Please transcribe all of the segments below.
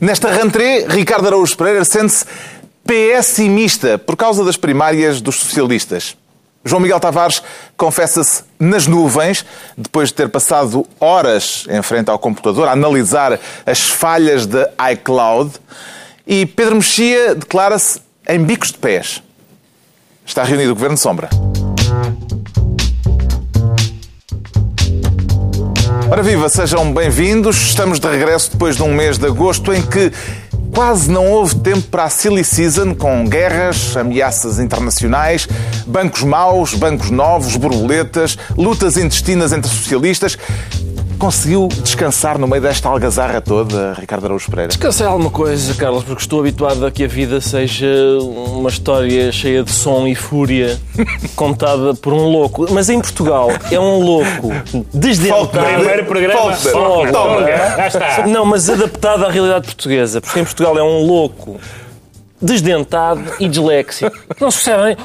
Nesta rentrée, Ricardo Araújo Pereira sente-se pessimista por causa das primárias dos socialistas. João Miguel Tavares confessa-se nas nuvens, depois de ter passado horas em frente ao computador a analisar as falhas da iCloud. E Pedro Mexia declara-se em bicos de pés. Está reunido o Governo Sombra. Ora viva, sejam bem-vindos. Estamos de regresso depois de um mês de agosto em que quase não houve tempo para a silly season, com guerras, ameaças internacionais, bancos maus, bancos novos, borboletas, lutas intestinas entre socialistas. Conseguiu descansar no meio desta algazarra toda, Ricardo Araújo Pereira? Descansar alguma coisa, Carlos, porque estou habituado a que a vida seja uma história cheia de som e fúria, contada por um louco. Mas em Portugal é um louco desdentado. Primeiro programa. Faulkner. Está. Não, mas adaptado à realidade portuguesa, porque em Portugal é um louco desdentado e disléxico. Não se percebem?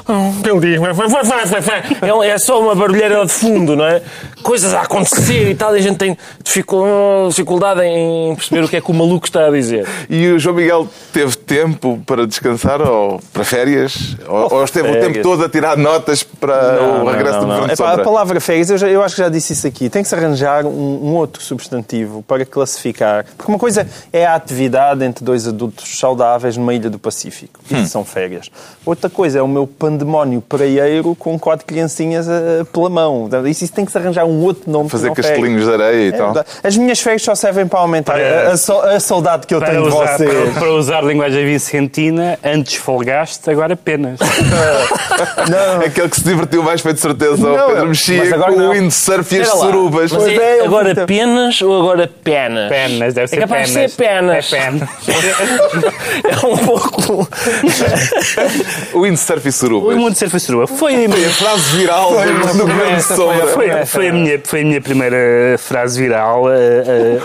Ele diz, vai, vai, vai, vai, vai. É É só uma barulheira de fundo, não é? Coisas a acontecer e tal, e a gente tem dificul- dificuldade em perceber o que é que o maluco está a dizer. E o João Miguel teve tempo para descansar ou para férias? Ou, ou esteve o tempo todo a tirar notas para Não, o regresso não, do não. Governo Epá, a palavra férias, eu, já- eu acho que já disse isso aqui. Tem que se arranjar um, um outro substantivo para classificar. Porque uma coisa é a atividade entre dois adultos saudáveis numa ilha do Pacífico. Hum. Isso são férias. Outra coisa é o meu pandemónio praieiro com quatro criancinhas eh, pela mão. Isso, isso tem que se arranjar um outro nome. que Fazer castelinhos férias. de areia e É tal. As minhas férias só servem para aumentar Para- a, a sau- a saudade que eu tenho de usar, vocês. para, para usar linguagem vicentina, antes folgaste, agora apenas. Não. Aquele que se divertiu mais foi de certeza Não, o Pedro mas Mexia agora com não. o windsurf e as surubas. Mas Pois é, é, agora fico- penas ou agora penas? Penas, deve ser é capaz penas. de ser penas. É penas. É um pouco... O windsurf e O surubas. mundo de surf e surua foi a Foi minha... frase viral do do Governo Sombra. Foi, foi a minha, foi a minha primeira frase viral. eh, eh,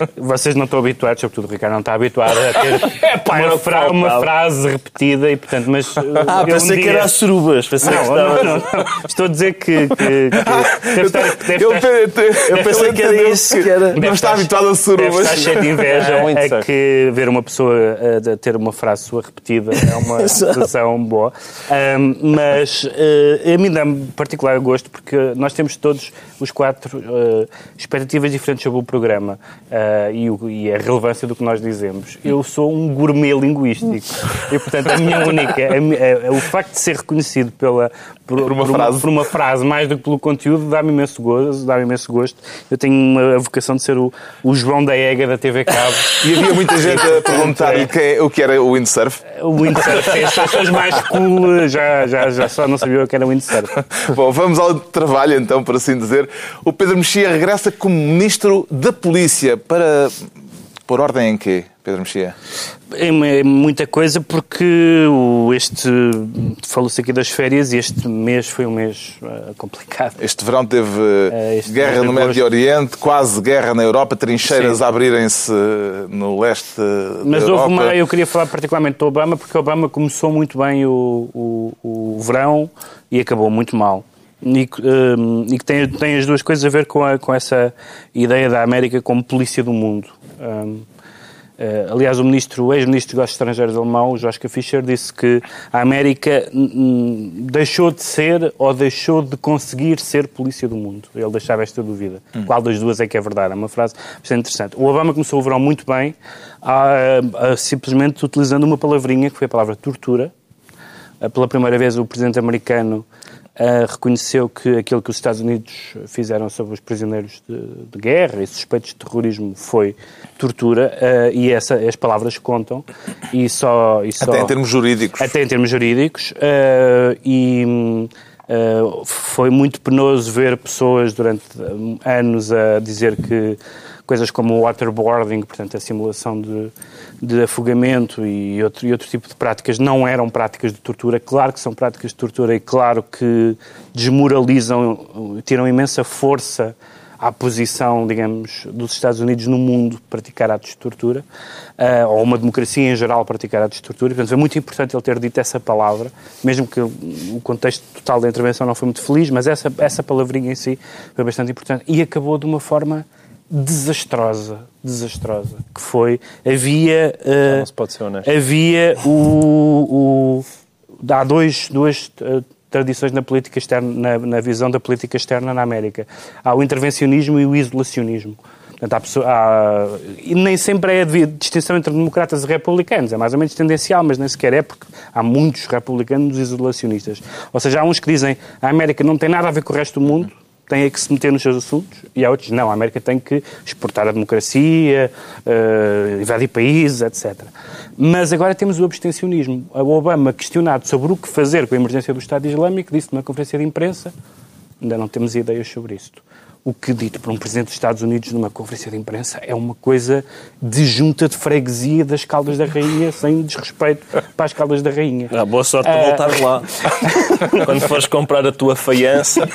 eh, vocês não estão habituados, sobretudo o Ricardo não está habituado a ter pá, era uma, o que fra- uma frase repetida e, portanto, mas. Ah, eu pensei um que dia- era as surubas. Pensei que Não, estava... não, não, não. Estou a dizer que. que, que deve estar, deve estar- te- Eu pensei que era isso, que era- Não Deve está habituado a Deve surubas. estar cheio de inveja É é windsurf. que ver uma pessoa ter uma frase sua repetida é uma sensação boa. Ahm, mas eh, a mim dá-me particular gosto porque nós temos todos os quatro eh, expectativas diferentes sobre o programa ah, e, o- e a relevância do que nós dizemos. Eu sou um gourmet linguístico e, portanto, a minha única. a mi- a- o facto de ser reconhecido pela, por, uma frase. por uma frase mais do que pelo conteúdo dá-me imenso gosto. Dá imenso gosto. Eu tenho uma a vocação de ser o, o João da Ega da TV Cabo. E havia muita gente a perguntar-lhe que é- o que era o windsurf. O windsurf, as pessoas mais cool já, já, já só não sabiam o que era windsurf. Bom, vamos ao trabalho então, por assim dizer. O Pedro Mexia regressa como Ministro da Polícia para pôr ordem em quê, Pedro Mexia? É é muita coisa porque o- este falou-se aqui das férias e este mês foi um mês ah, complicado. Este verão teve É, este guerra no. Médio Oriente, quase guerra na Europa, trincheiras Sim. a abrirem-se no leste Mas da houve Europa. uma, eu queria falar particularmente do Obama, porque o Obama começou muito bem o, o, o verão e acabou muito mal. E, que, hum, e que tem, tem as duas coisas a ver com, a- com essa ideia da América como polícia do mundo. Hum, eh, aliás, o ministro, o ex-ministro dos Negócios Estrangeiros alemão, Joschka Fischer, disse que a América hum, hum, deixou de ser ou deixou de conseguir ser polícia do mundo. Ele deixava esta dúvida. Qual das duas é que é verdade? É uma frase bastante interessante. O Obama começou o verão muito bem, a- a- simplesmente utilizando uma palavrinha, que foi a palavra tortura. Eh, Pela primeira vez, o presidente americano eh, reconheceu que aquilo que os Estados Unidos fizeram sobre os prisioneiros de, de guerra e suspeitos de terrorismo foi tortura eh, e essa, as palavras contam e só, e só Até em termos jurídicos. até em termos jurídicos eh, e eh, foi muito penoso ver pessoas durante anos a dizer que coisas como o waterboarding, portanto a simulação de, de afogamento e outro, e outro tipo de práticas não eram práticas de tortura. Claro que são práticas de tortura e claro que desmoralizam, tiram imensa força à posição, digamos, dos Estados Unidos no mundo praticar atos de tortura, ah, ou uma democracia em geral praticar atos de tortura. Portanto, é muito importante ele ter dito essa palavra, mesmo que o contexto total da intervenção não foi muito feliz, mas essa, essa palavrinha em si foi bastante importante. E acabou de uma forma desastrosa, desastrosa, que foi, havia... Uh, não se pode ser honesto. Havia o... o há dois, duas uh, tradições na política externa, na, na, visão da política externa na América. Há o intervencionismo e o isolacionismo. Portanto, há pessoa, há, e nem sempre é a distinção entre democratas e republicanos, é mais ou menos tendencial, mas nem sequer é porque há muitos republicanos isolacionistas. Ou seja, há uns que dizem a América não tem nada a ver com o resto do mundo, tem é que se meter nos seus assuntos, e há outros não, a América tem que exportar a democracia, uh, invadir países, etc. Mas agora temos o abstencionismo. O Obama, questionado sobre o que fazer com a emergência do Estado Islâmico, disse numa conferência de imprensa, ainda não temos ideias sobre isto o que, dito por um Presidente dos Estados Unidos numa conferência de imprensa, é uma coisa de junta de freguesia das Caldas da Rainha, sem desrespeito para as Caldas da Rainha. Ah, boa sorte para voltar uh... lá. Quando fores comprar a tua faiança,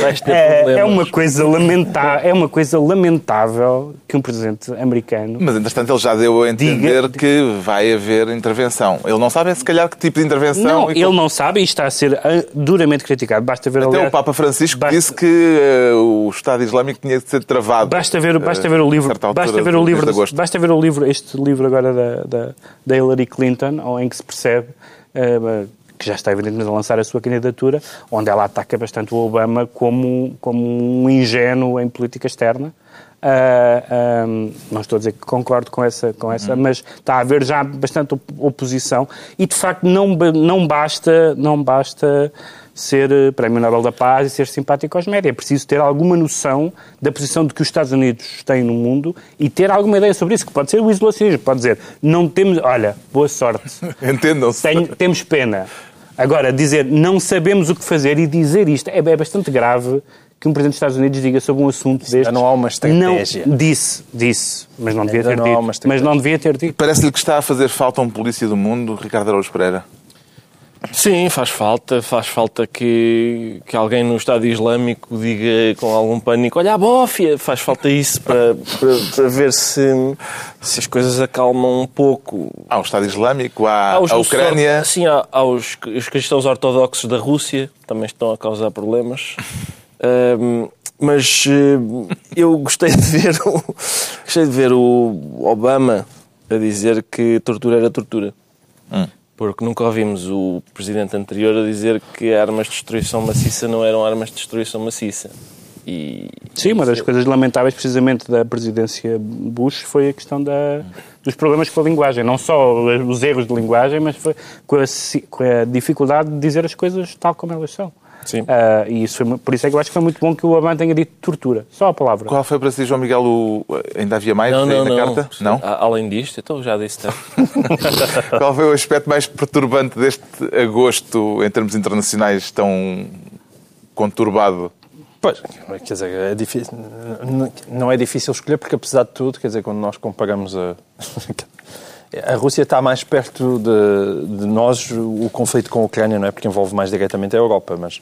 vais ter é, problemas. É uma, coisa lamentável, é uma coisa lamentável que um Presidente americano... Mas, entretanto, ele já deu a entender diga... que vai haver intervenção. Ele não sabe, se calhar, que tipo de intervenção... Não, ele não sabe e está a ser ah, duramente criticado. Basta ver... Até aliás, o Papa Francisco basta... disse que... Uh, o Estado Islâmico tinha de ser travado. Basta ver, basta ver o livro, basta ver o livro, basta ver o livro, este livro agora da, da, da Hillary Clinton, em que se percebe uh, que já está evidentemente a lançar a sua candidatura, onde ela ataca bastante o Obama como, como um ingênuo em política externa. Uh, ah, um, não estou a dizer que concordo com essa, com essa uhum. mas está a haver já bastante oposição e de facto não, não basta, não basta ser eh, Prémio Nobel da Paz e ser simpático aos médias. É preciso ter alguma noção da posição de que os Estados Unidos têm no mundo e ter alguma ideia sobre isso, que pode ser o isolacionismo, pode dizer, não temos, olha, boa sorte. Entendam-se. Temos pena. Agora, dizer não sabemos o que fazer e dizer isto é, é bastante grave que um Presidente dos Estados Unidos diga sobre um assunto deste. Ainda não há uma estratégia. Não, disse, disse, mas não devia ter não dito. Mas não devia ter dito. Parece-lhe que está a fazer falta um polícia do mundo, Ricardo Araújo Pereira? Sim, faz falta. Faz falta que, que alguém no Estado Islâmico diga com algum pânico: olha a bófia. Faz falta isso para, para, para, ver se, se as coisas acalmam um pouco. Há o Estado Islâmico, há, a Ucrânia. Sim, há, há os, os, cristãos ortodoxos da Rússia, também estão a causar problemas. Um, mas uh, eu gostei de ver o, gostei de ver o Obama a dizer que tortura era tortura. Hum. Porque nunca ouvimos o presidente anterior a dizer que armas de destruição maciça não eram armas de destruição maciça. E... Sim, uma das coisas lamentáveis precisamente da presidência Bush foi a questão da, dos problemas com a linguagem. Não só os erros de linguagem, mas foi com a, com a dificuldade de dizer as coisas tal como elas são. Sim. Uh, e isso foi, por isso é que eu acho que foi muito bom que o Obama tenha dito tortura. Só a palavra. Qual foi para si, João Miguel, o... ainda havia mais não, não, na não. carta? Não? Além disto, então já disse tanto. Qual foi o aspecto mais perturbante deste agosto, em termos internacionais, tão conturbado? Pois, quer dizer, é difícil, não é difícil escolher, porque apesar de tudo, quer dizer, quando nós comparamos a a Rússia está mais perto de, de, nós, o conflito com a Ucrânia, não é? Porque envolve mais diretamente a Europa, mas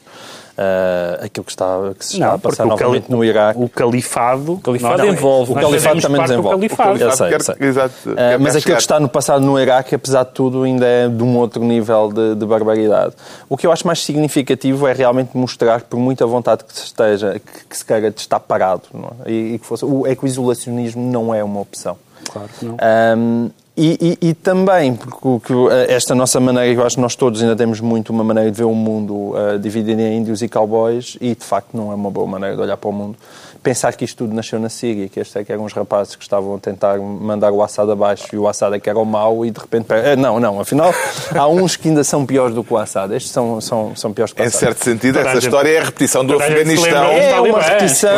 uh, aquilo que, está, que se está não, a passar novamente no Iraque. O califado, o califado não, envolve. O califado também desenvolve. O califado. Eu sei, eu sei. Exato, uh, mas aquilo que está no passado no Iraque, apesar de tudo, ainda é de um outro nível de, de, barbaridade. O que eu acho mais significativo é realmente mostrar, por muita vontade que se esteja, que, que se queira de estar parado, é? e, e, que fosse, o, é que o isolacionismo não é uma opção. Claro que não. Um, e, e, e, também, porque esta nossa maneira, eu acho que nós todos ainda temos muito uma maneira de ver o mundo uh, dividido em índios e cowboys, e de facto não é uma boa maneira de olhar para o mundo pensar que isto tudo nasceu na Síria, que estes é que eram uns rapazes que estavam a tentar mandar o Assad abaixo e o Assad é que era o mau e de repente... Eh, não, não, afinal há uns que ainda são piores do que o Assad. Estes são, são, são piores que o Assad. Em certo sentido, essa história é a repetição do Afeganistão. É uma repetição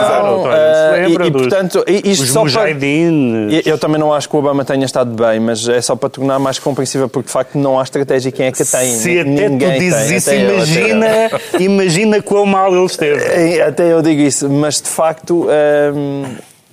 uh, e, e, portanto... Isto os só para, eu também não acho que o Obama tenha estado bem, mas é só para tornar mais compreensível porque de facto não há estratégia quem é que tem. Se até tu dizes isso, imagina, imagina quão mal ele esteve. Até eu digo isso, mas de facto um,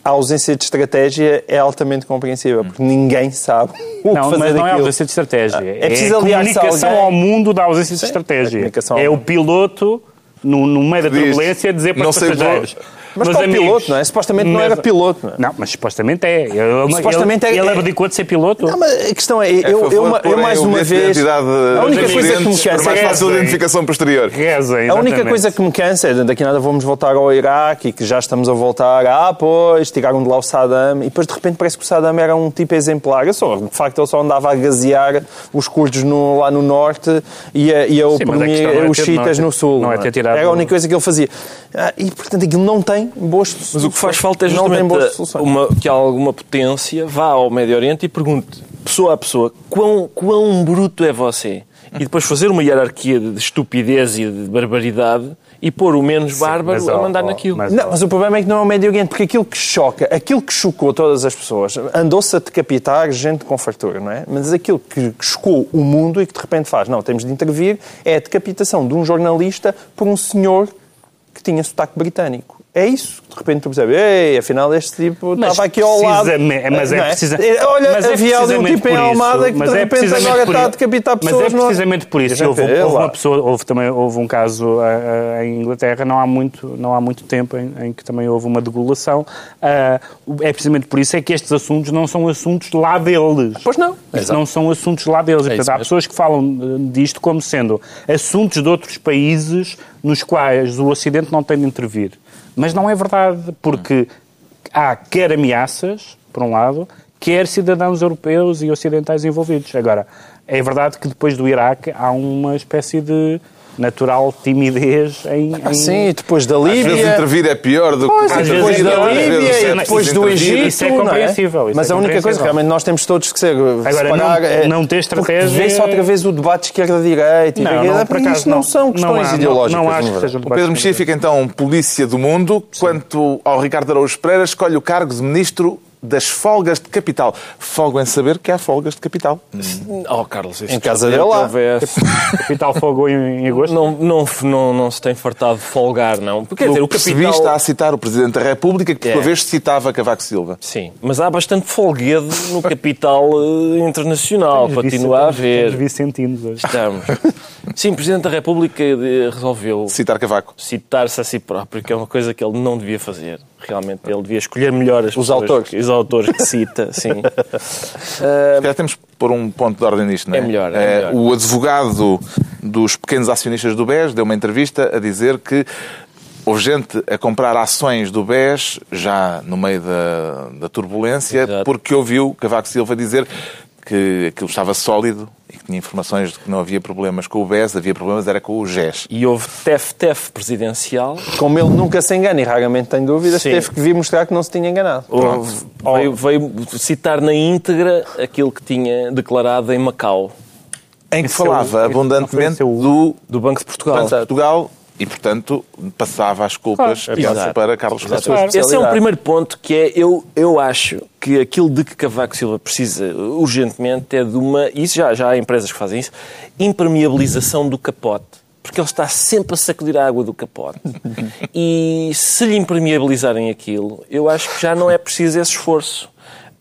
a ausência de estratégia é altamente compreensível, porque ninguém sabe o não, que fazer mas não daquilo. é ausência de estratégia. É, preciso é a comunicação alguém... ao mundo da ausência Sim, de estratégia. É o piloto, no, no meio da turbulência, dizer para os passageiros... Mas, para o amigos, piloto, não é? Supostamente não era piloto, não é? Não, mas supostamente é. Ele, Supostamente ele, é- Ele é- abdicou de ser piloto. Não, mas a questão é, É eu, favor eu, eu mais uma vez. A única dos coisa que me cansa para mais é fácil identificação posterior. Reza, A única coisa que me cansa é daqui a nada vamos voltar ao Iraque e que já estamos a voltar. Ah, pois, tiraram de lá o Saddam e depois de repente parece que o Saddam era um tipo exemplar. Eu só, de facto, ele só andava a gasear os curdos no- lá no norte e a, e a Sim, mas a oprimir é os é chiitas ter- no sul. não é ter tirado- Era a única coisa que ele fazia. Ah, e portanto aquilo não tem boas Mas o que faz falta é justamente soluções. uma, que alguma potência vá ao Médio Oriente e pergunte, pessoa a pessoa, quão, quão bruto é você? E depois fazer uma hierarquia de estupidez e de barbaridade e pôr o menos bárbaro mas, a mandar ó, naquilo. mas- Não, mas o problema é que não é o Médio Oriente, porque aquilo que choca, aquilo que chocou todas as pessoas, andou-se a decapitar gente com fartura, não é? Mas aquilo que que chocou o mundo e que de repente faz, não, temos de intervir, é a decapitação de um jornalista por um senhor que tinha sotaque britânico. É isso. De repente tu percebes, ei, afinal este tipo Mas estava aqui ao lado. mas é Não precisa- Olha, mas é havia ali um tipo em Almada que mas de é repente precisamente agora está a decapitar pessoas. Mas é precisamente por isso. Houve, é houve uma pessoa, houve também houve um caso ah, ah, em Inglaterra não há muito, não há muito tempo em, em que também houve uma degulação. Ah, é precisamente por isso é que estes assuntos não são assuntos lá deles. Pois não. Não são assuntos lá deles. Portanto, há pessoas que falam eh, disto como sendo assuntos de outros países nos quais o Ocidente não tem de intervir. Mas não é verdade, porque há quer ameaças, por um lado, quer cidadãos europeus e ocidentais envolvidos. Agora, é verdade que depois do Iraque há uma espécie de natural timidez em... Ah, em- sim, depois da Às vezes Líbia. intervir é pior do Pois, que às depois vezes da não, Líbia e é depois do intervir. Egito. Isso é não compreensível, isso Mas é a única coisa, realmente, nós temos todos que ser. Agora, separar, não- é- não ter estratégia- Vê-se outra vez o debate esquerda-direita e Não, não, por acaso isto não, são questões há- não- ideológicas. Não, acho que verdade. sejam O Pedro Mexia fica então polícia do mundo. Quanto ao Ricardo Araújo Pereira, escolhe o cargo de ministro das folgas de capital. Folgo em saber que há folgas de capital. Oh, Carlos, isto Em casa se dele lá. houvesse- Capital Fogo em, em agosto? Não, não, não, não se tem fartado de folgar, não. Porque, quer dizer, o percebi, capital... está a citar o Presidente da República, que por É. sua vez citava Cavaco Silva. Sim, mas há bastante folguedo no capital eh, internacional, continua a haver. Os vicentinos hoje. Estamos. Sim, o Presidente da República eh, resolveu Citar Cavaco. citar-se a si próprio, que é uma coisa que ele não devia fazer. Realmente, ele devia escolher melhor as Os autores. que- os autores que cita, sim. Se calhar temos pôr um ponto de ordem nisto, não é? É melhor, é Eh, melhor. O advogado dos pequenos acionistas do BES deu uma entrevista a dizer que houve gente a comprar ações do BES já no meio da, da turbulência Exato. porque ouviu Cavaco Silva dizer que aquilo estava sólido tinha informações de que não havia problemas com o BES, havia problemas era com o GES. E houve tef-tef presidencial. Como ele nunca se engana e raramente tem dúvidas, Sim. teve que vir mostrar que não se tinha enganado. Houve, veio, veio citar na íntegra aquilo que tinha declarado em Macau, Em que é falava abundantemente do do Banco de Portugal. Banco de Portugal e, portanto, passava as culpas Claro, para Carlos. Claro. Esse é um primeiro ponto que é, eu, eu acho que aquilo de que Cavaco Silva precisa urgentemente é de uma, e isso já, já há empresas que fazem isso, impermeabilização do capote. Porque ele está sempre a sacudir a água do capote. E se lhe impermeabilizarem aquilo, eu acho que já não é preciso esse esforço.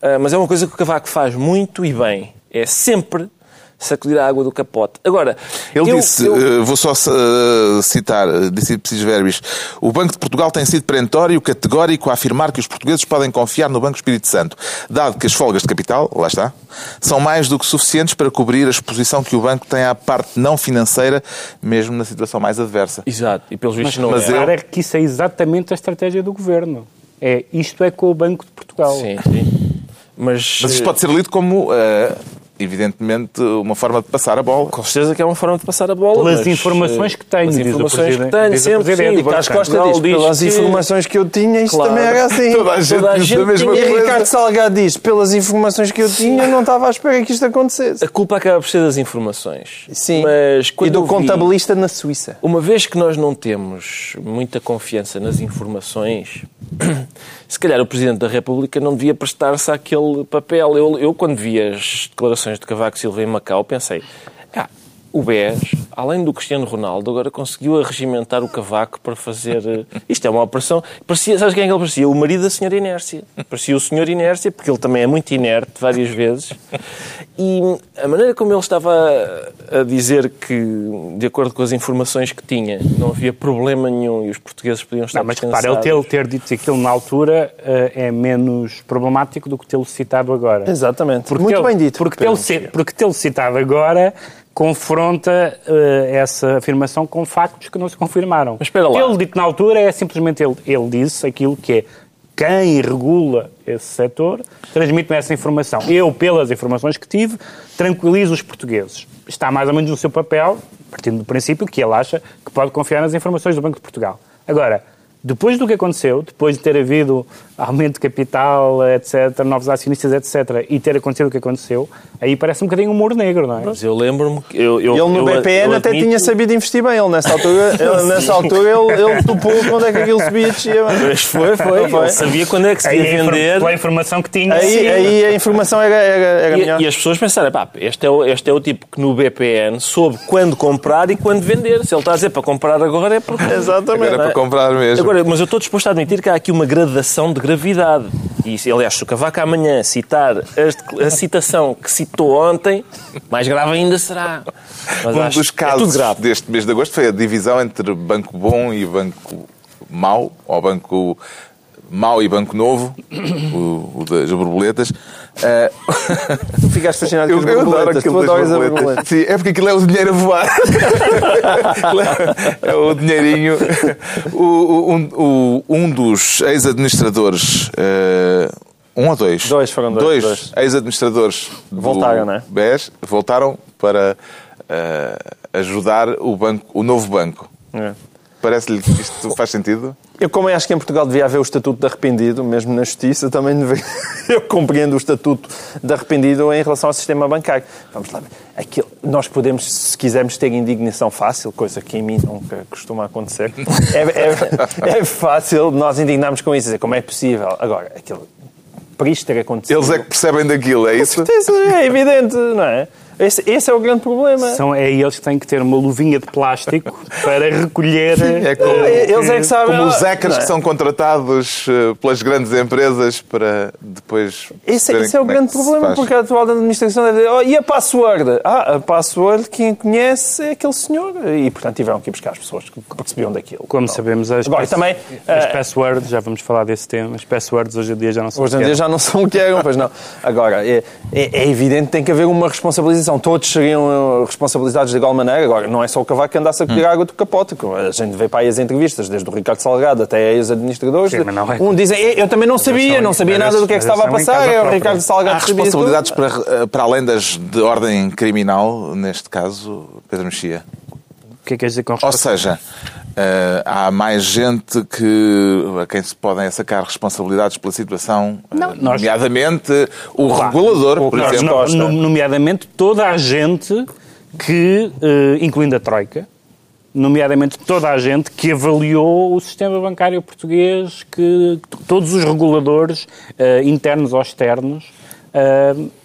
Ah, mas é uma coisa que o Cavaco faz muito e bem. É sempre sacudir a água do capote. Agora, Ele eu- disse, eu- eh, vou só eh, citar, eh, disse Precisos Verbis, o Banco de Portugal tem sido perentório, categórico a afirmar que os portugueses podem confiar no Banco Espírito Santo, dado que as folgas de capital, lá está, são mais do que suficientes para cobrir a exposição que o banco tem à parte não financeira, mesmo na situação mais adversa. Exato, e pelos vistos Mas, não mas é. eu- Claro é que isso é exatamente a estratégia do governo. É, isto é com o Banco de Portugal. Sim, sim. Mas, Mas isto pode ser lido como, eh, evidentemente, uma forma de passar a bola. Com certeza que é uma forma de passar a bola. Pelas mas, informações eh, que tenho, pelas diz o informações que Presidente- tenho, sempre sim. e de Costa diz, pelas informações que eu tinha, isto Claro. também era assim. Toda a gente Toda a diz gente a mesma tinha- E coisa. Ricardo Salgado diz, pelas informações que eu tinha, não estava à espera que isto acontecesse. A culpa acaba por ser das informações. Sim, Mas e do vi- contabilista na Suíça. Uma vez que nós não temos muita confiança nas informações, se calhar o Presidente da República não devia prestar-se àquele papel. Eu, eu, quando vi as declarações de Cavaco Silva em Macau, pensei, ah, o BES, além do Cristiano Ronaldo, agora conseguiu arregimentar o cavaco para fazer. eh, Isto é uma operação. Parecia, sabes quem é que ele parecia? O marido da senhora Inércia. Parecia o senhor Inércia, porque ele também é muito inerte várias vezes. E a maneira como ele estava a- dizer que, de acordo com as informações que tinha, não havia problema nenhum e os portugueses podiam estar Não, mas repara, ele ter, ter dito aquilo na altura eh, é menos problemático do que tê-lo citado agora. Exatamente. Porque Muito tê-lo- bem dito. Porque tê-lo citado agora confronta eh, essa afirmação com factos que não se confirmaram. Mas espera lá. Ele dito na altura é simplesmente ele, ele disse aquilo que é quem regula esse setor transmite-me essa informação. Eu, pelas informações que tive, tranquilizo os portugueses. Está mais ou menos no seu papel, partindo do princípio que ele acha que pode confiar nas informações do Banco de Portugal. Agora, depois do que aconteceu, depois de ter havido aumento de capital, etc., novos acionistas, etc., e ter acontecido o que aconteceu, aí parece um bocadinho humor negro, não é? Mas eu lembro-me que. Eu, eu, Ele no eu- BPN eu até admito- tinha sabido investir bem. Ele nessa altura, ele, nessa altura ele, ele topou quando é que aquilo subia e descia. Mas foi, foi. Foi? Ele sabia quando é que se ia a vender. pela informação que tinha, Aí, sim. aí a informação era, era, era melhor. E, e as pessoas pensaram, pá, este é, o, este é o tipo que no BPN soube quando comprar e quando vender. Se ele está a dizer para comprar agora é porque... Exatamente. Agora é para comprar mesmo. Agora, mas eu estou disposto a admitir que há aqui uma gradação de gravidade. E, aliás, se o Cavaco amanhã citar a citação que citou ontem, mais grave ainda será. Mas Um dos é casos grave. deste mês de agosto foi a divisão entre banco bom e banco mau, ou banco mau e banco novo, o, o das borboletas. Ah, Tu ficaste fascinado eu, com as borboletas. Tu adoras a borboletas. borboleta. Sim, é porque aquilo é o dinheiro a voar. É- o dinheirinho. O- um, um dos ex-administradores. eh, um ou dois? Dois, foram dois, dois. ex-administradores do Voltaram, não é? BES voltaram para eh, ajudar o, banco, o novo banco. É. Parece-lhe que isto faz sentido? Eu, como acho que em Portugal devia haver o estatuto de arrependido, mesmo na justiça, também devia... eu compreendo o estatuto de arrependido em relação ao sistema bancário. Vamos lá. Aquilo, nós podemos, se quisermos ter indignação fácil, coisa que em mim nunca costuma acontecer, é, é- é fácil nós indignarmos com isso, dizer como é possível. Agora, aquilo, para isto ter acontecido... Eles é que percebem daquilo, é Com isso? certeza, é evidente, não é? Esse, esse é o grande problema. São, é eles que têm que ter uma luvinha de plástico para recolher. É como, eh, Eles é que sabem... como os ah, hackers é? que são contratados eh, pelas grandes empresas para depois. Esse, esse é o como grande se problema, porque a atual administração deve dizer, oh, e a password? Ah, a password, quem conhece é aquele senhor. E, portanto, tiveram que ir buscar as pessoas que percebiam daquilo. Como sabemos, as, Agora, pass- também, as eh, passwords, já vamos falar desse tema, as passwords hoje em dia já não são Hoje em dia já não são o que eram, pois não. Agora, é, é, é evidente que tem que haver uma responsabilização. Todos seriam eh, responsabilizados de igual maneira. Agora, não é só o cavaco que andasse a Hum. colher água do capote. A gente vê para aí as entrevistas, desde o Ricardo Salgado até ex-administradores. Sim, mas não é- Um dizem, "Eh, eu também não sabia, não sabia nada do que é que estava a passar. É o. Ricardo Salgado Há que sabia tudo." responsabilidades para, para além das de ordem criminal, neste caso, Pedro Mexia. O que é que quer dizer com Ou responsabilidade? seja, eh, há mais gente que a quem se podem sacar responsabilidades pela situação, nós- nomeadamente o regulador, por Nós exemplo. No- nomeadamente toda a gente que, eh, incluindo a Troika, nomeadamente toda a gente que avaliou o sistema bancário português, que todos os reguladores, internos ou externos,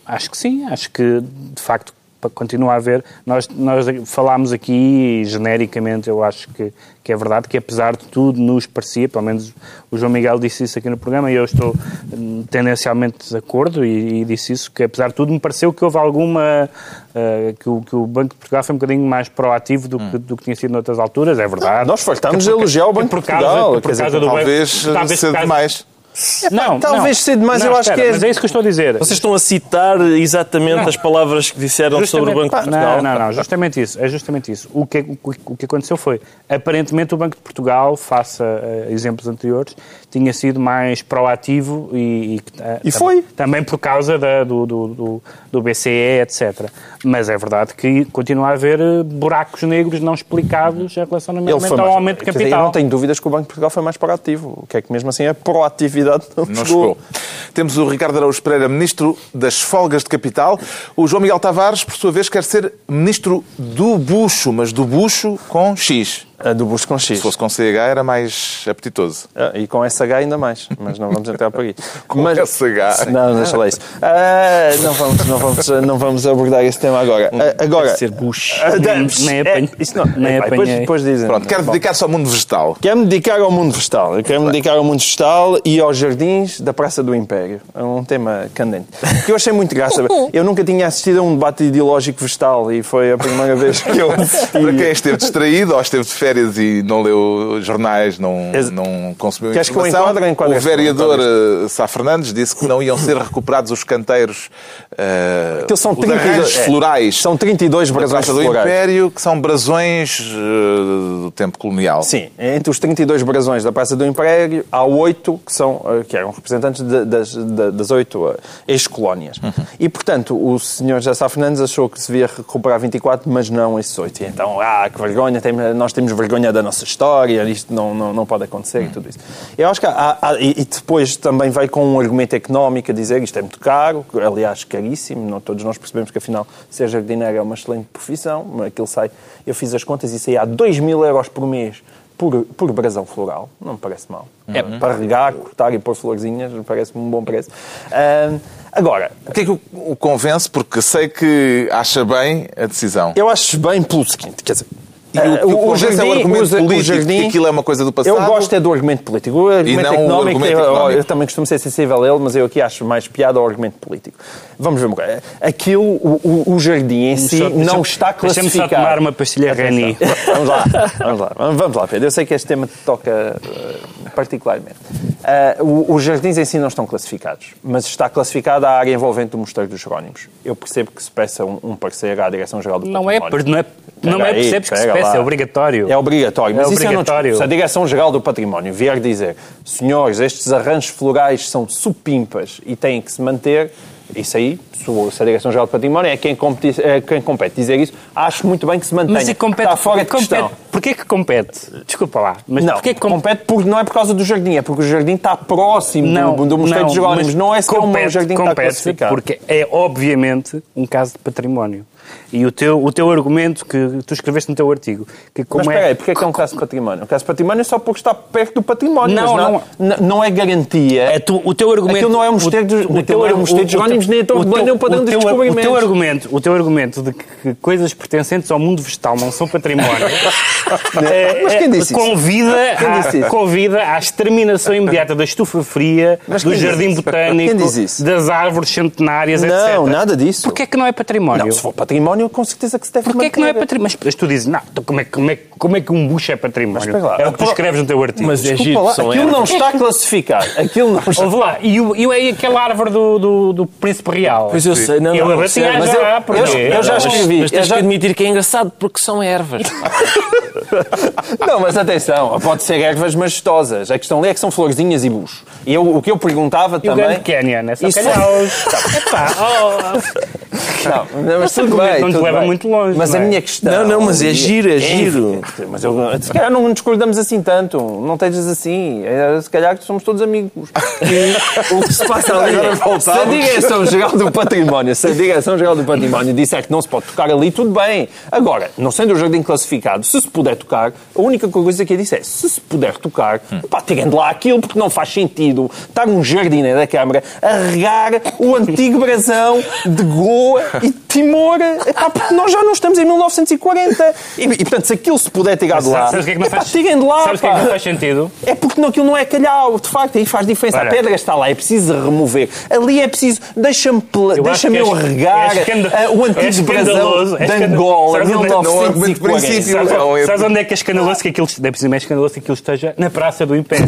acho que sim, acho que de facto continua a haver. Nós, nós falámos aqui, genericamente, eu acho que, que é verdade, que apesar de tudo nos parecia, pelo menos o João Miguel disse isso aqui no programa e eu estou hum, tendencialmente de acordo e, e disse isso, que apesar de tudo me pareceu que houve alguma, eh, que, o, que o Banco de Portugal foi um bocadinho mais proativo do, que, do que tinha sido noutras alturas, é verdade. Nós de por- elogiar o Banco por de causa- Portugal. por quer dizer, causa do Talvez Banco- talvez cedo por demais. Não, talvez não. cedo demais, Não, eu acho espera, que é- Mas é isso que eu estou a dizer. Vocês estão a citar exatamente as palavras que disseram sobre o Banco de Portugal. Não, não, não, justamente isso. É justamente isso. O que, o, que- o que aconteceu foi, aparentemente, o Banco de Portugal, face a, a exemplos anteriores, tinha sido mais proativo e... E, eh, E foi. Também por causa da- do, do, do, do BCE, etc. Mas é verdade que continua a haver eh, buracos negros não explicados em relação ao mais- aumento de quer dizer, capital. eu não tenho dúvidas que o Banco de Portugal foi mais proativo. O que é que mesmo assim a proatividade não, Não chegou. Temos o Ricardo Araújo Pereira, Ministro das Folgas de Capital. O João Miguel Tavares, por sua vez, quer ser Ministro do Bucho, mas do Bucho com X. A do Busto com X. Se fosse com CH era mais apetitoso. Ah, e com SH ainda mais, mas não vamos entrar por aí. Com mas, SH. Não, deixa lá isso. Ah, não, vamos, não, vamos, não vamos abordar esse tema agora. Ah, agora Ser Bush. ah, Nem- nem é, isso não, Nem epá, depois, depois dizem. Pronto, quero dedicar-se ao mundo vegetal. Quero-me dedicar ao mundo vegetal. Eu quero-me dedicar ao mundo vegetal e aos jardins da Praça do Império. É um tema candente. Que eu achei muito graça. Eu nunca tinha assistido a um debate ideológico vegetal e foi a primeira vez que eu assisti. Para quem esteve distraído ou esteve de férias e não leu jornais, não, Ex- não consumiu Queres que eu informação, enquadre? Enquadre o vereador eh, Sá Fernandes disse que não iam ser recuperados os canteiros, Aqueles são os 32 arranjos é, florais São 32 da brasões do florais. Império, que são brasões eh, do tempo colonial. Sim, entre os 32 brasões da Praça do Império, há oito que, são, eh, que eram representantes de- das, da- das oito ex-colónias. E, portanto, o senhor Sá Fernandes achou que se devia recuperar 24, mas não esses oito. Então, ah, que vergonha, nós temos vergonha da nossa história, isto não, não, não pode acontecer e tudo isso. Eu acho que há, há- e, depois também veio com um argumento económico a dizer isto é muito caro, aliás, caríssimo, não, todos nós percebemos que afinal ser jardineiro é uma excelente profissão, mas aquilo sai, eu fiz as contas e saía a 2 mil euros por mês por, por brasão floral, não me parece mal. É para regar, cortar e pôr florzinhas, parece-me um bom preço. Agora, O que é que o convence? Porque sei que acha bem a decisão. eu acho bem pelo seguinte, quer dizer, E o, ah, o, o, convence é o argumento o- o político, jardim- que aquilo é uma coisa do passado. Eu gosto é do argumento político. O argumento não o económico, argumento eu, económico. eu também costumo ser sensível a ele, mas eu aqui acho mais piada ao argumento político. Vamos ver uma coisa. Aquilo, o, o- o jardim em si, Só- não deixa- está Deixa-me classificado. só tomar uma pastilha Reni. Vamos lá, vamos lá, vamos lá, Pedro. Eu sei que este tema te toca eh, particularmente. O- os jardins em si não estão classificados, mas está classificada a área envolvente do Mosteiro dos Jerónimos. Eu percebo que se peça um, um parecer à Direção-Geral do Não é, não é, não é percebes que se lá. é obrigatório. É obrigatório, mas É isso não obrigatório. discuto. Se a Direção-Geral do Património vier dizer senhores, estes arranjos florais são supimpas e têm que se manter, isso aí, se a Direção-Geral do Património é quem compete, é quem compete dizer isso, acho muito bem que se mantenha. Mas e compete, Está fora de compete, questão. Porquê que compete? Desculpa lá. Mas Não, porquê que compete? compete porque não é por causa do jardim, é porque o jardim está próximo do, do Mosteiro dos Jerónimos. Não é só compete, o jardim que está compete, classificado. Porque é, obviamente, um caso de património. E o teu, o teu argumento que tu escreveste no teu artigo, que como Mas espera é... porque é que é um caso de património? Um caso de património é só porque está perto do património. Não, não, não, não é garantia. É tu, o teu argumento... Aquilo não é um mosteiro dos- não é um Jerónimos, nem a Torre de Belém, nem o padrão dos teu- descobrimentos. O teu argumento, o teu argumento de que coisas pertencentes ao mundo vegetal não são património é- Mas quem é- disse isso? convida, isso? convida à exterminação imediata da estufa fria, Mas do jardim botânico, das árvores centenárias, etc. Não, nada disso. Porquê é que não é património? Não, se for património, com certeza que se deve Porquê é que não é manter. património? Mas tu dizes, não, então como é, que- como, é, como é que um bucho é património? espera lá. É o que tu escreves no teu artigo. Mas é giro, lá, aquilo não está classificado. Aquilo não está... Ouve lá, e, o, e aí aquela árvore do, do, do Príncipe Real? Pois eu sei, não, Eu não, percebo, já, mas eu- eu- eu já Mas- escrevi, Mas eu tens já- que admitir que é engraçado porque são ervas. Não, mas atenção, pode ser ervas majestosas. A questão ali é que são florzinhas e bucho. E eu, o que eu perguntava E o também... Grande Canyon, é só calhaus. Oh, Não, mas tudo bem, não te leva bem. muito longe, Mas não a é? minha questão... Não, não, mas é giro, é giro. Mas eu, se calhar não discordamos assim tanto. Não estejas assim. É, Se calhar que somos todos amigos. E o que se passa ali... Agora se a voltamos. Direção-Geral do Património, se a Direção-Geral do Património disser que não se pode tocar ali, tudo bem. Agora, não sendo o jardim classificado, se se puder tocar, a única coisa que eu disse é, se se puder tocar, pá, tirem de lá aquilo, porque não faz sentido estar um jardineiro da Câmara a regar o antigo brasão de Goa e Timor, epá, porque nós já não estamos em 1940. E, e, portanto, se aquilo se puder tirar de lá, Sabes o que é que não epá, faz, tirem de lá, sabes o que é que não faz sentido? É porque não, aquilo não é calhau, de facto, aí faz diferença. Olha. a pedra está lá, é preciso remover. Ali é preciso, deixa-me Eu deixa-me que eu és- regar és escanda- ah, o és antigo és de Angola, sabes onde- não, o argumento de 1940. princípio. Sabes, é- onde é que é escandaloso que aquilo, deve ser mais escandaloso que aquilo esteja? Na Praça do Império.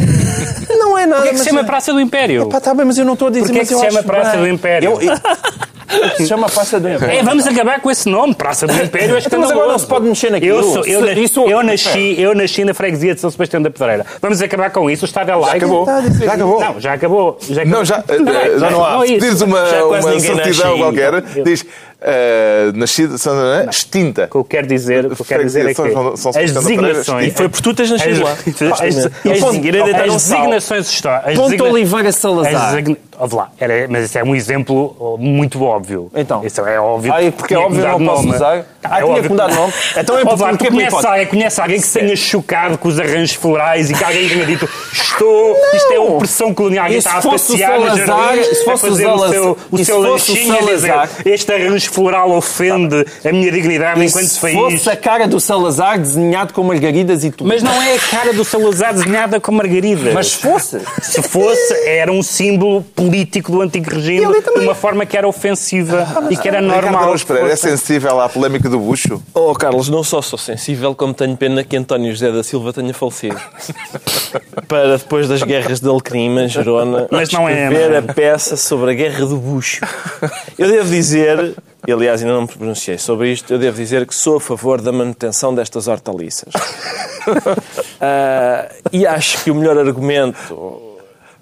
Não é nada. Porquê é que se mas- chama Praça do Império? Pá, tá bem, mas eu não estou a dizer Porquê é que se chama Praça do Império? Se chama Praça do Império. É, vamos acabar com esse nome, Praça do Império, é mas agora não se pode mexer naquilo. Eu, sou- eu, isso- eu nasci, eu nasci na freguesia de São Sebastião da Pedreira. Vamos acabar com isso, o Estado é laico. acabou. Já acabou. Não, já acabou. Já acabou. Não, já, eh, Não, já não há. não é Se isso. pedires uma, Já uma certidão qualquer, diz eh, nascida, são, eh, extinta. O que eu quero dizer, o que eu quero dizer é que São- são- são as designações... E foi por tu teres nascido as, lá. as, designações históricas... Ponto Oliveira Salazar. Ouve lá, era, mas isso é um exemplo muito óbvio. Então. Isso é óbvio. Ah, porque é Tinha que óbvio, não posso nome. usar? Ah, tinha óbvio que mudar de nome? Então é porque- tu é hipótese. alguém, conheces alguém que se tenha chocado com os arranjos florais e que alguém tenha dito estou, isto é opressão colonial, alguém E está a passear Salazar- se fosse o Salazar- o seu, o e se seu fosse o lanchinho a dizer, Salazar- este arranjo floral ofende a minha dignidade E enquanto se país. fosse a cara do Salazar desenhado com margaridas e tudo. Mas não é a cara do Salazar desenhada com margarida. Mas se fosse. Se fosse, era um símbolo político do antigo regime, de uma forma que era ofensiva e que era normal. É que fosse. sensível à polémica do bucho? Oh, Carlos, não só sou sensível, como tenho pena que António José da Silva tenha falecido. Para depois das guerras de Alecrim, Manjerona, Mas não é, não é. a peça sobre a guerra do bucho. Eu devo dizer, e aliás ainda não me pronunciei sobre isto, eu devo dizer que sou a favor da manutenção destas hortaliças. Ah, e acho que o melhor argumento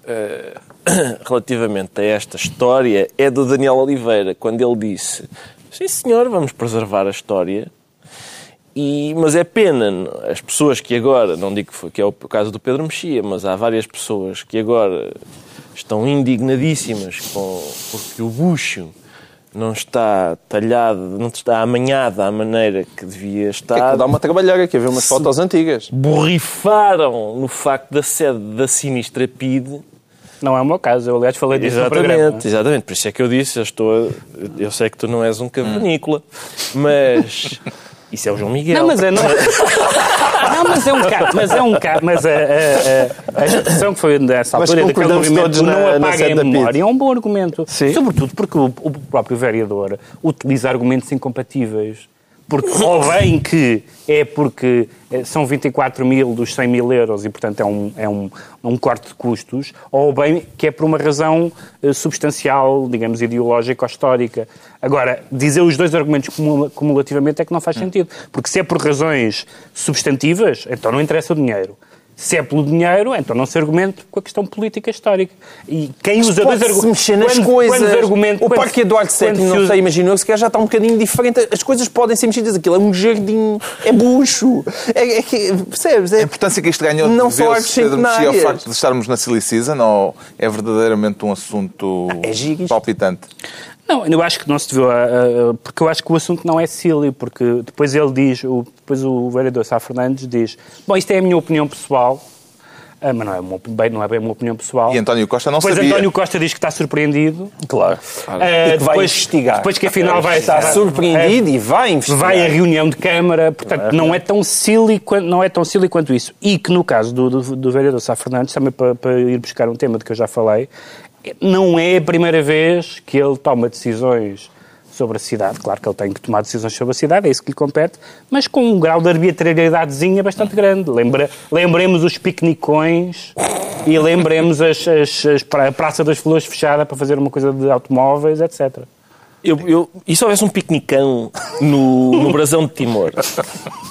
ah, relativamente a esta história é do Daniel Oliveira, quando ele disse: Sim, senhor, vamos preservar a história. E, mas é pena as pessoas que agora, não digo que, foi, que é o caso do Pedro Mexia, mas há várias pessoas que agora estão indignadíssimas com, porque o bucho não está talhado, não está amanhado à maneira que devia É estar que dá uma trabalhar aqui a ver umas fotos antigas. borrifaram no facto da sede da Sinistra PID. Não é o meu caso, eu aliás falei disso no programa. Exatamente, exatamente. Por isso é que eu disse, eu, estou a- eu sei que tu não és um cavernícola, mas isso é o João Miguel. Não, mas é. Não, não mas é um caso. Mas é um caso. Mas a, a, a, a expressão que foi nessa altura daquele concordamos movimento não na- na apaga a memória é um bom argumento. Sim. Sobretudo porque o, o próprio vereador utiliza argumentos incompatíveis. Porque, ou bem que é porque eh, são 24 mil dos 100 mil euros e, portanto, é um, é um, um corte de custos, ou bem que é por uma razão eh, substancial, digamos, ideológica ou histórica. Agora, dizer os dois argumentos cumula- cumulativamente é que não faz sentido. Porque se é por razões substantivas, então não interessa o dinheiro. Se é pelo dinheiro, então não se argumente com a questão política histórica. E quem usa dois argumentos. mexer nas quando, coisas. Quando argumento, o quando- Parque Eduardo VII, se não usa- sei, imaginou, se calhar já está um bocadinho diferente. As coisas podem ser mexidas. Aquilo é um jardim, é bucho. É, é que, percebes? A É, importância que isto ganhou Não Pedro Mexia ao facto de estarmos na Silly Season ou é verdadeiramente um assunto É giro isto. palpitante? Não, eu acho que não se deveu. a- a- porque eu acho que o assunto não é silly, porque depois ele diz, o, depois o vereador Sá Fernandes diz: Bom, isto é a minha opinião pessoal, ah, mas não é, uma, bem, não é bem uma opinião pessoal. E António Costa não depois sabia. António Costa diz que está surpreendido. Claro. Ah, E que vai depois, investigar. Depois que afinal vai Está surpreendido e vai investigar. Vai à reunião de Câmara, portanto, não é tão silly, não é tão silly quanto isso. E que no caso do, do, do vereador Sá Fernandes, também para, para ir buscar um tema de que eu já falei, não é a primeira vez que ele toma decisões sobre a cidade. Claro que ele tem que tomar decisões sobre a cidade, é isso que lhe compete, mas com um grau de arbitrariedidadezinha bastante grande. Lembra, lembremos os piqunicões e lembremos as, as, as a Praça das Flores fechada para fazer uma coisa de automóveis, etc. Eu, eu, e se houvesse um piquenicão no, no Brasão de Timor?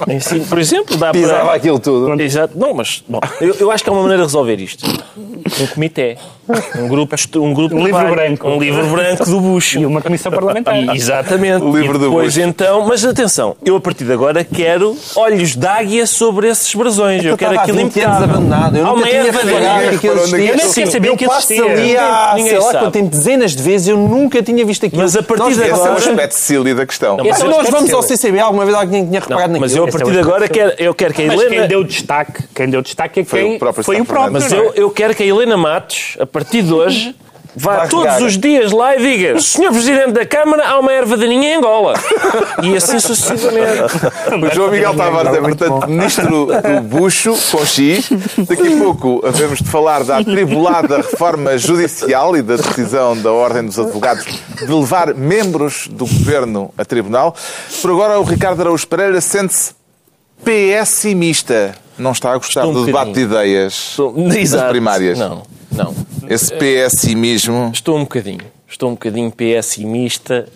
Em si- por exemplo, dá Pisava para... aquilo tudo. Exato. Não, mas bom, eu, eu acho que há uma maneira de resolver isto. Um comitê. Um grupo, um grupo Um livro branco. Um livro branco do bucho. E uma comissão parlamentar. E- Exatamente. O livro e do depois Bush. então, mas atenção, eu a partir de agora quero olhos de águia sobre esses brasões. Eu, Eu quero aquilo 20 anos impecável. abandonado. Eu Há nunca uma tinha erva de reparado águia. que existia. Eu nem sequer sabia Eu que passo existia. ali há, Ninguém sei lá, quanto tempo, dezenas de vezes, eu nunca tinha visto aquilo. Mas a partir de Esse é o agora- aspecto silly da questão. Então Mas eu nós vamos ao. CCB, alguma vez alguém tinha reparado Mas naquilo. eu a partir de agora quero, eu quero que a Mas Helena... quem deu destaque, quem deu destaque é Foi quem o próprio foi o próprio. Mas é? eu, eu quero que a Helena Matos, a partir de hoje, vá Vai todos regar. os dias lá e diga Senhor Presidente da Câmara, há uma erva daninha em Angola. E assim sucessivamente. O João Miguel Tavares é, portanto, ministro do Bucho, com X. Daqui a pouco havemos de falar da atribulada reforma judicial e da decisão da Ordem dos Advogados de levar membros do governo a tribunal. Por agora, o Ricardo Araújo Pereira sente-se pessimista. Não está a gostar Estou um do debate de ideias Estou- Exato. primárias. Não, não. Esse pessimismo. Estou um bocadinho. Estou um bocadinho pessimista.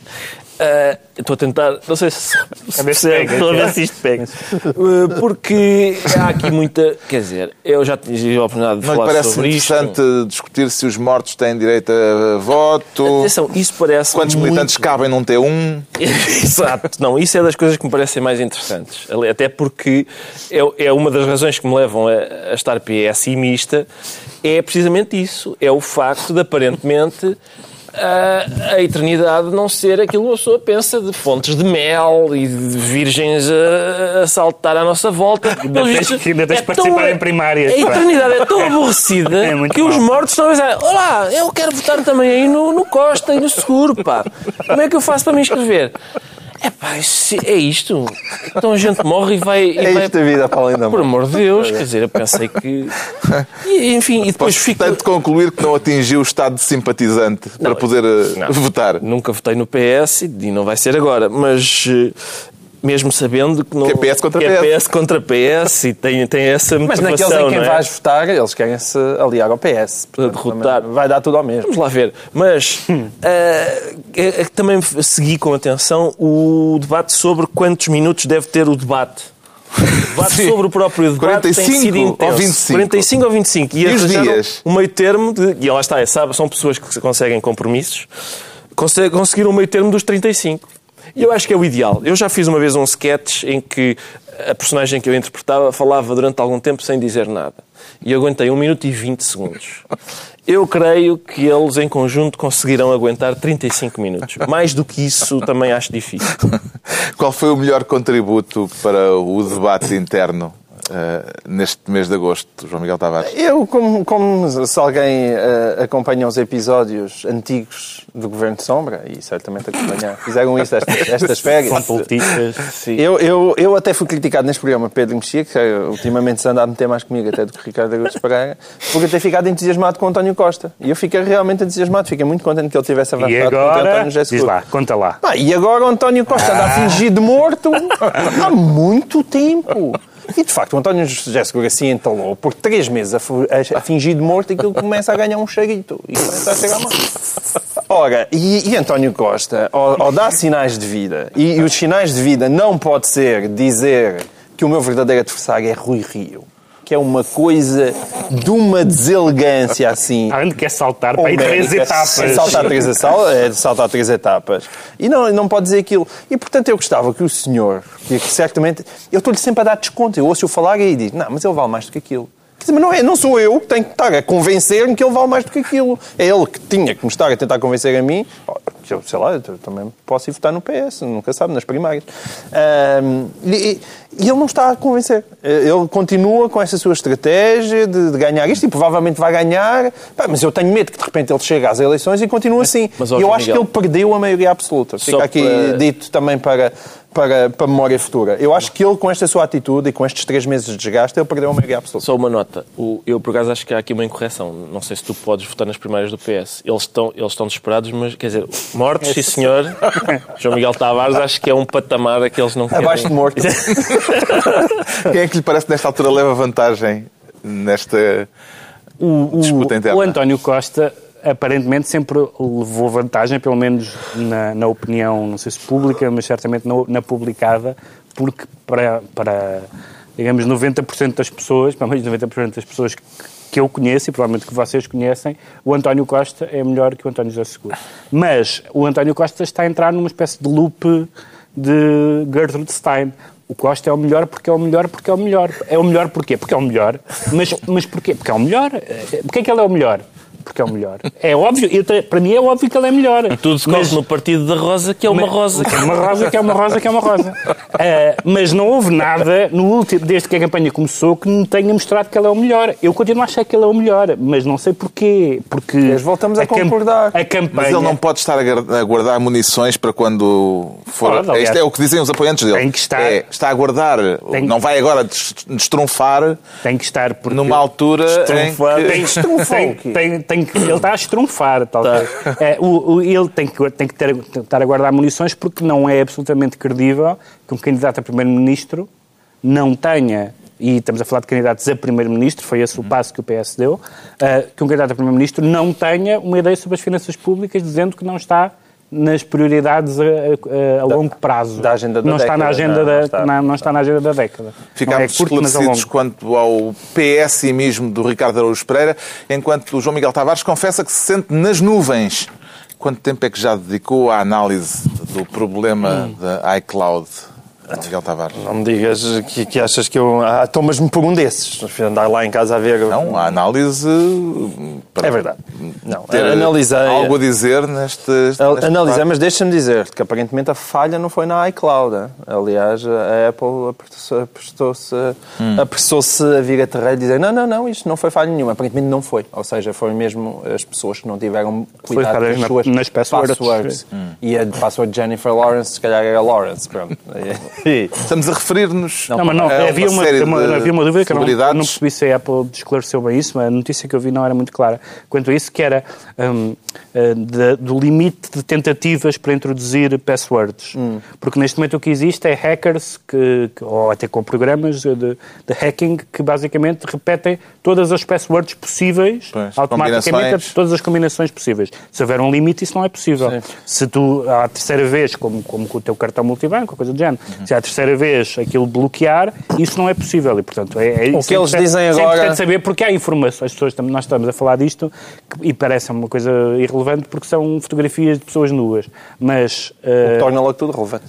Ah, estou a tentar, não sei se, se se pega, estou a ver já. se isto pega. Ah, porque há aqui muita. Quer dizer, eu já tive a oportunidade de Não falar parece sobre isto. interessante discutir se os mortos têm direito a voto? Atenção, isso parece. Quantos muito... militantes cabem num T1? Exato. Não, isso é das coisas que me parecem mais interessantes. Até porque é, é uma das razões que me levam a, a estar pessimista é precisamente isso. É o facto de, aparentemente, a, a eternidade não ser aquilo que a pessoa pensa de fontes de mel e de virgens a, a saltar à nossa volta. Ainda tens- ainda tens de tão- participar em primárias, A eternidade é tão aborrecida É que os mau. mortos estão a dizer Olá, eu quero votar também aí no, no Costa e no Seguro, pá. Como é que eu faço para me inscrever? É pá, é isto. Então a gente morre e vai... E É vai... isto a vida para além da Por morte. amor de Deus, quer dizer, eu pensei que... E, enfim, e depois Posso, fico... portanto, concluir que não atingiu o estado de simpatizante para Não, poder eh, não. votar. Nunca votei no PS e não vai ser agora, mas eh, mesmo sabendo que não... Que é PS contra que é PS. PS contra PS e tem, tem essa Mas motivação, naqueles em quem é? vais votar, eles querem se aliar ao PS. Portanto, derrotar. Vai dar tudo ao mesmo. Vamos lá ver. Mas que também segui com atenção o debate sobre quantos minutos deve ter o debate. O debate Sim. sobre o próprio debate 45 tem sido ou intenso. 25? 45 ou 25. E os arranjaram dias? Um meio termo, de, e lá está, é, sabe, são pessoas que conseguem compromissos, conse- conseguiram um meio termo dos 35. E eu acho que é o ideal. Eu já fiz uma vez um sketch em que a personagem que eu interpretava falava durante algum tempo sem dizer nada. E eu aguentei 1 minuto e 20 segundos. Eu creio que eles, em conjunto, conseguirão aguentar 35 minutos. Mais do que isso, também acho difícil. Qual foi o melhor contributo para o debate interno eh, neste mês de agosto, João Miguel Tavares? Eu, como, como se alguém eh, acompanha os episódios antigos do Governo de Sombra, e certamente acompanhar, fizeram isto estas, estas férias. Com politistas. Sim. Eu, eu, eu até fui criticado neste programa, Pedro Mexia, que ultimamente se anda a meter mais comigo até do que Ricardo Araújo Pereira, por eu ter ficado entusiasmado com António Costa. E eu fiquei realmente entusiasmado, fiquei muito contente que ele tivesse avançado E contra agora, António José diz lá, conta lá. Ah, e agora o António Costa anda a fingir de morto há muito tempo. E de facto, o António José Seguro assim entalou, por três meses a, a- a fingir de morto, aquilo começa a ganhar um cheirito. E começa a chegar mal. Ora, e, e António Costa, ao, ao dar sinais de vida, e, e os sinais de vida não pode ser dizer que o meu verdadeiro adversário é Rui Rio, que é uma coisa de uma deselegância assim. Além de que é saltar para três etapas. É saltar três, é saltar três etapas. E não, não pode dizer aquilo. E, portanto, eu gostava que o senhor, que que certamente... Eu estou-lhe sempre a dar desconto. Eu ouço-o falar e digo, não, mas ele vale mais do que aquilo. Mas não, é, não sou eu que tenho que estar a convencer-me que ele vale mais do que aquilo. É ele que tinha que me estar a tentar convencer a mim. Oh, eu, sei lá, eu também posso ir votar no PS, nunca sabe, nas primárias. Ahm, e, e ele não está a convencer. Ele continua com essa sua estratégia de, de ganhar isto e provavelmente vai ganhar. Pá, mas eu tenho medo que de repente ele chegue às eleições e continue assim. mas, ó, e eu acho que ele perdeu a maioria absoluta. Fica aqui para- dito também para, para, para a memória futura. Eu acho que ele, com esta sua atitude e com estes três meses de desgaste, ele perdeu a maioria absoluta. Só uma nota. O- eu, por acaso, acho que há aqui uma incorreção. Não sei se tu podes votar nas primárias do PS. Eles estão, eles estão desesperados, mas, quer dizer, mortos, sim senhor. João Miguel Tavares, acho que é um patamar a que eles não querem. Abaixo de morto. Quem é que lhe parece que nesta altura leva vantagem nesta o- disputa interna? o António Costa aparentemente sempre levou vantagem, pelo menos na, na opinião, não sei se pública, mas certamente na, na publicada, porque para, para digamos, 90% das pessoas, pelo menos 90% das pessoas que, que eu conheço e provavelmente que vocês conhecem, o António Costa é melhor que o António José Seguro. Mas o António Costa está a entrar numa espécie de loop de Gertrude Stein. O Costa é o melhor porque é o melhor porque é o melhor. É o melhor porquê? Porque é o melhor. Mas, mas porquê? Porque é o melhor. Porquê é que ele é o melhor? Porque é o melhor. É óbvio, eu para mim é óbvio que ele é melhor. Tudo se Mas- no partido da Rosa, que é uma mas- rosa. Que é uma rosa, que é uma rosa, que é uma rosa. Eh, mas não houve nada, no último, desde que a campanha começou, que me tenha mostrado que ele é o melhor. Eu continuo a achar que ele é o melhor, mas não sei porquê. Porque Mas voltamos a cam- concordar. A campanha... Mas ele não pode estar a a guardar munições para quando for. Pode. Isto é o que dizem os apoiantes dele. Tem que estar. É, está a guardar. Tem- Não vai agora des- destrunfar Tem que estar porque... numa altura em Estrunfar. que... tem, tem, tem, tem que, ele está a estrunfar, talvez. É, o, o- ele tem que, tem que ter, estar a guardar munições porque não é absolutamente credível que um candidato a primeiro-ministro não tenha, e estamos a falar de candidatos a primeiro-ministro, foi esse o passo que o PS deu, ah, que um candidato a primeiro-ministro não tenha uma ideia sobre as finanças públicas dizendo que não está nas prioridades a, a- a longo prazo. da agenda da não está na década, agenda não, da, não está. na- não está na agenda da década. Ficámos é curto, longo. esclarecidos quanto ao pessimismo do Ricardo Araújo Pereira, enquanto o João Miguel Tavares confessa que se sente nas nuvens. Quanto tempo é que já dedicou à análise do problema Hum. da iCloud, Miguel Tavares? Não me digas que, que achas que eu. Ah, tomas-me por um desses. Andar lá em casa a ver. Não, a análise... para É verdade. Não, ter analisei. algo a dizer neste... Neste Analisei, debate. mas deixa-me dizer que aparentemente a falha não foi na iCloud. Aliás, a Apple apressou-se Hum. apressou-se a vir a terreiro e dizer não, não, não, isto não foi falha nenhuma. Aparentemente não foi. Ou seja, foram mesmo as pessoas que não tiveram cuidado falha com as na- suas nas passwords. passwords. Hum. E a password de Jennifer Lawrence, se calhar era Lawrence. Pronto. Estamos a referir-nos Não, mas não, havia, uma, uma- de havia uma dúvida que eu não, eu não percebi se a Apple esclareceu bem isso, mas a notícia que eu vi não era muito clara. Quanto a isso, que era hum, eh, da- do limite de tentativas para introduzir passwords. Hum. Porque neste momento o que existe é hackers, que, ou até com programas de, de hacking, que basicamente repetem todas as passwords possíveis, Pois, automaticamente, todas as combinações possíveis. Se houver um limite, isso não é possível. Sim. Se tu, à terceira vez, como, como com o teu cartão multibanco, coisa do género, Uhum. Se à terceira vez aquilo bloquear, isso não é possível. E, portanto, é, é, O que é eles dizem É agora- importante saber porque há informações. As pessoas, nós estamos a falar disto e parece uma coisa irrelevante porque são fotografias de pessoas nuas. Mas, eh, Torna logo tudo relevante.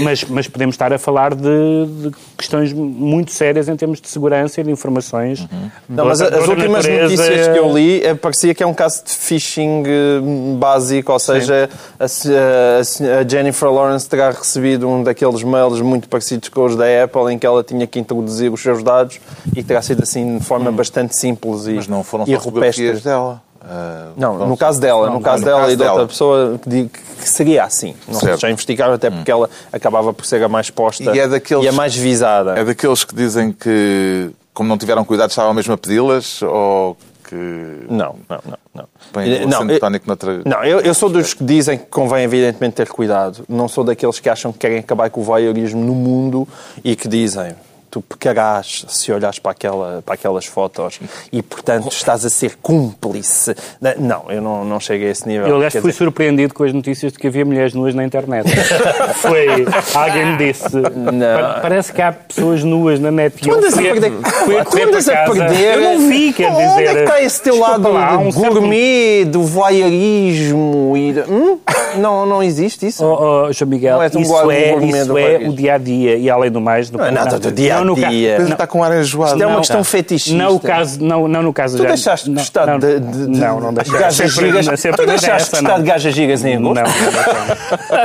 mas, mas podemos estar a falar de, de questões muito sérias em termos de segurança e de informações. Uhum. Não, mas as últimas natureza, notícias que eu li eh, parecia que é um caso de phishing eh, básico, ou seja, a, a a Jennifer Lawrence terá recebido um daqueles mails muito parecidos com os da Apple em que ela tinha que introduzir os seus dados e terá sido assim de forma bastante simples e, Mas não foram só fotografias dela. Ah, Não, foram- no caso dela, no caso no dela caso e de outra dela. pessoa que, que seria assim. Não Certo. já investigaram até porque ela acabava por ser a mais posta E é daqueles- e a mais visada. É daqueles que dizem que, como não tiveram cuidado, estavam mesmo a pedi-las ou que Não, não, não. não. põem o Não, eu- noutra... Não, eu, eu sou dos que dizem que convém, evidentemente, ter cuidado. Não sou daqueles que acham que querem acabar com o voyeurismo no mundo e que dizem tu pecarás se olhares para, aquela, para aquelas fotos e, portanto, estás a ser cúmplice. Não, eu não, não chego a esse nível. Eu, aliás, fui dizer, surpreendido com as notícias de que havia mulheres nuas na internet. Foi. Alguém me disse. "Pa- Parece que há pessoas nuas na net. Tu eu andas a perder. fui Tu andas a perder. Eu não vi, quer Onde dizer. é que está esse teu lado lá, um certo- gourmet, do voyeurismo? E hum? não, não existe isso? Oh, oh, João Miguel, Não um isso é, isso é o dia a dia e além do mais. No, Não é nada do dia a Não, no está com ar enjoado. Isto é uma não, questão tá. fetichista. Não o caso, não, não no caso Tu já- deixaste de não, gostar não, de, de, de, não, não de gajas gigas. sempre Tu deixaste de gostar não. de gajas gigas em Não, agosto? não.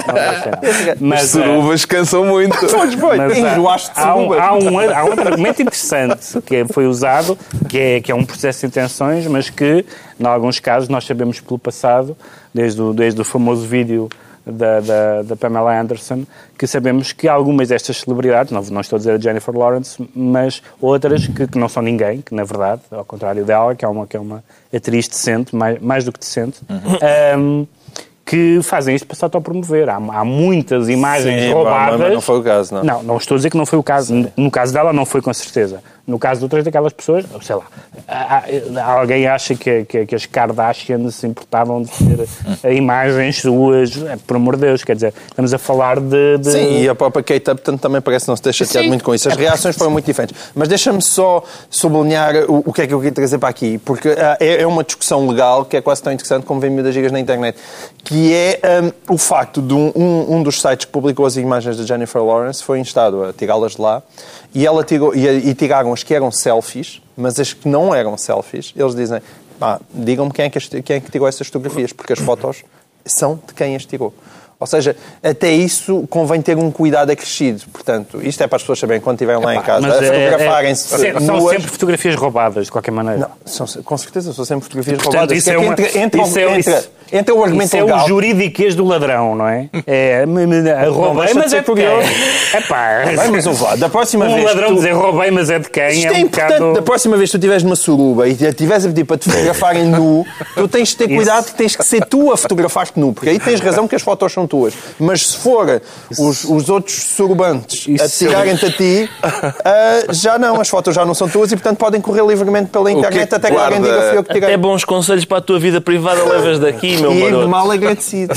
Não deixei. As Mas, surubas cansam muito. Pois foi, Mas há- enjoaste de há, um, surubas. há, um, um argumento interessante que foi usado, que é, que é um processo de intenções, mas que, em alguns casos, nós sabemos pelo passado, desde o, desde o famoso vídeo da, da, da Pamela Anderson, que sabemos que algumas destas celebridades, não, não estou a dizer a Jennifer Lawrence, mas outras que, que não são ninguém, que na verdade, ao contrário dela, que é uma, que é uma atriz decente, mais, mais do que decente, ahm, que fazem isto para se autopromover. Há, há muitas imagens Sim, roubadas. mas não foi o caso, não. Não, não estou a dizer que não foi o caso. No, no caso dela, não foi com certeza. No caso de outras daquelas pessoas, sei lá, há- há- alguém acha que, que, que as Kardashians se importavam de ter imagens suas, é, por amor de Deus, quer dizer, estamos a falar de. de- Sim, e a própria Kate Upton também parece não se ter chateado Sim. muito com isso. As reações foram muito diferentes. Mas deixa-me só sublinhar o, o que é que eu queria trazer para aqui, porque ah, é, é uma discussão legal que é quase tão interessante como vem das gigas na internet, que é hum, o facto de um, um, um dos sites que publicou as imagens da Jennifer Lawrence foi instado a tirá-las de lá e, ela tirou, e, e tiraram as que eram selfies, mas as que não eram selfies, eles dizem, digam-me quem, é que quem é que tirou essas fotografias, porque as fotos são de quem as tirou. Ou seja, até isso convém ter um cuidado acrescido. Portanto, isto é para as pessoas saberem quando estiverem lá em casa, Mas a é- é- fotografarem-se são nuas. sempre fotografias roubadas, de qualquer maneira. Não, são, com certeza, são sempre fotografias Portanto, roubadas. isso é, uma, entre, entre, isso é, entre, isso- entre o argumento isso é legal... o juridiquês do ladrão, não é? É, me- me- roubei, deixa de mas é de quem? É pá, mas ouve lá, da próxima um vez ladrão tu- dizer roubei, mas é de quem? Isto é é, um importante. Da próxima vez que tu estiveres numa suruba e estiveres a pedir para te fotografarem nu, tu tens de ter cuidado que tens que ser tu a fotografar-te nu. Porque aí tens razão que as fotos são tuas. Mas se for os, os outros surbantes a tirarem-te a ti, ah, já não, as fotos já não são tuas e, portanto, podem correr livremente pela é internet que até que alguém diga fui eu que tirei. Até bons conselhos para a tua vida privada levas daqui, meu E maroto. mal agradecido.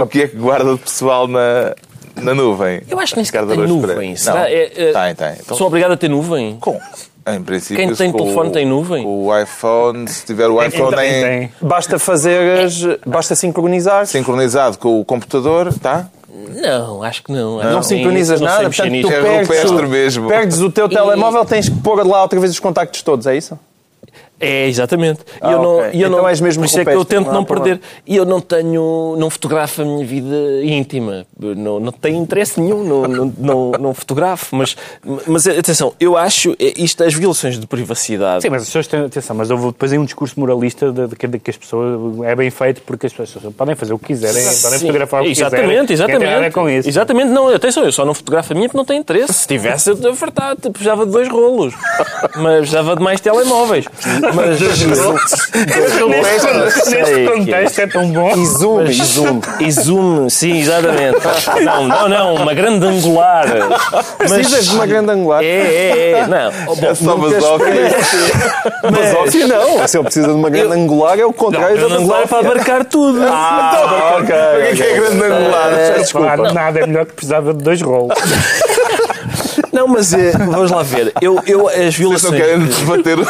O que é que guarda de pessoal na, na nuvem? Eu acho que nem sequer tem nuvem. Será? Não, É, é, tem, tem. Então, Sou obrigado a ter nuvem? com. Em princípio, Quem tem telefone o- tem nuvem? O iPhone, se tiver o iPhone Tem, em- tem. Basta fazeres, basta sincronizar. sincronizado com o computador, tá? Não, acho que não. Não sincronizas Não sei nada, mexer portanto tu. É perdes, o- mesmo. perdes o teu telemóvel, tens que pôr lá outra vez os contactos todos, é isso? É, exatamente. E Ah, eu não, ok. e eu Então não, és mesmo isso é que eu tento não não perder. E eu não tenho, não fotografo a minha vida íntima. Não, não tenho interesse nenhum, não, não, não, não fotografo. Mas, mas atenção, eu acho é, isto, as violações de privacidade. Sim, mas as pessoas têm atenção, mas houve depois aí um discurso moralista de, de que- de que as pessoas é bem feito porque as pessoas podem fazer o que quiserem, podem Sim, fotografar o que exatamente, quiserem. Ver exatamente. com isso. Exatamente, não, atenção, eu só não fotografo a minha porque não tenho interesse. Se tivesse, eu estou fartado, tipo, precisava de dois rolos. Mas precisava de mais telemóveis. Mas. Neste, neste contexto é tão bom. E zoom, e zoom. E zoom, sim, exatamente. Não, não, não, uma grande angular. Precisas de uma grande angular. É, é, é. Não, oh, bom, É só basófia. Mas óbvio não. Se ele precisa de uma grande angular, é o contrário grande da angular é para abarcar tudo. Ah, ok. Para que é que é grande angular? Desculpa. Nada é melhor que precisava de dois rolos. Não, mas eh, vamos lá ver. Eu, eu as Vocês não violações. querem debater o-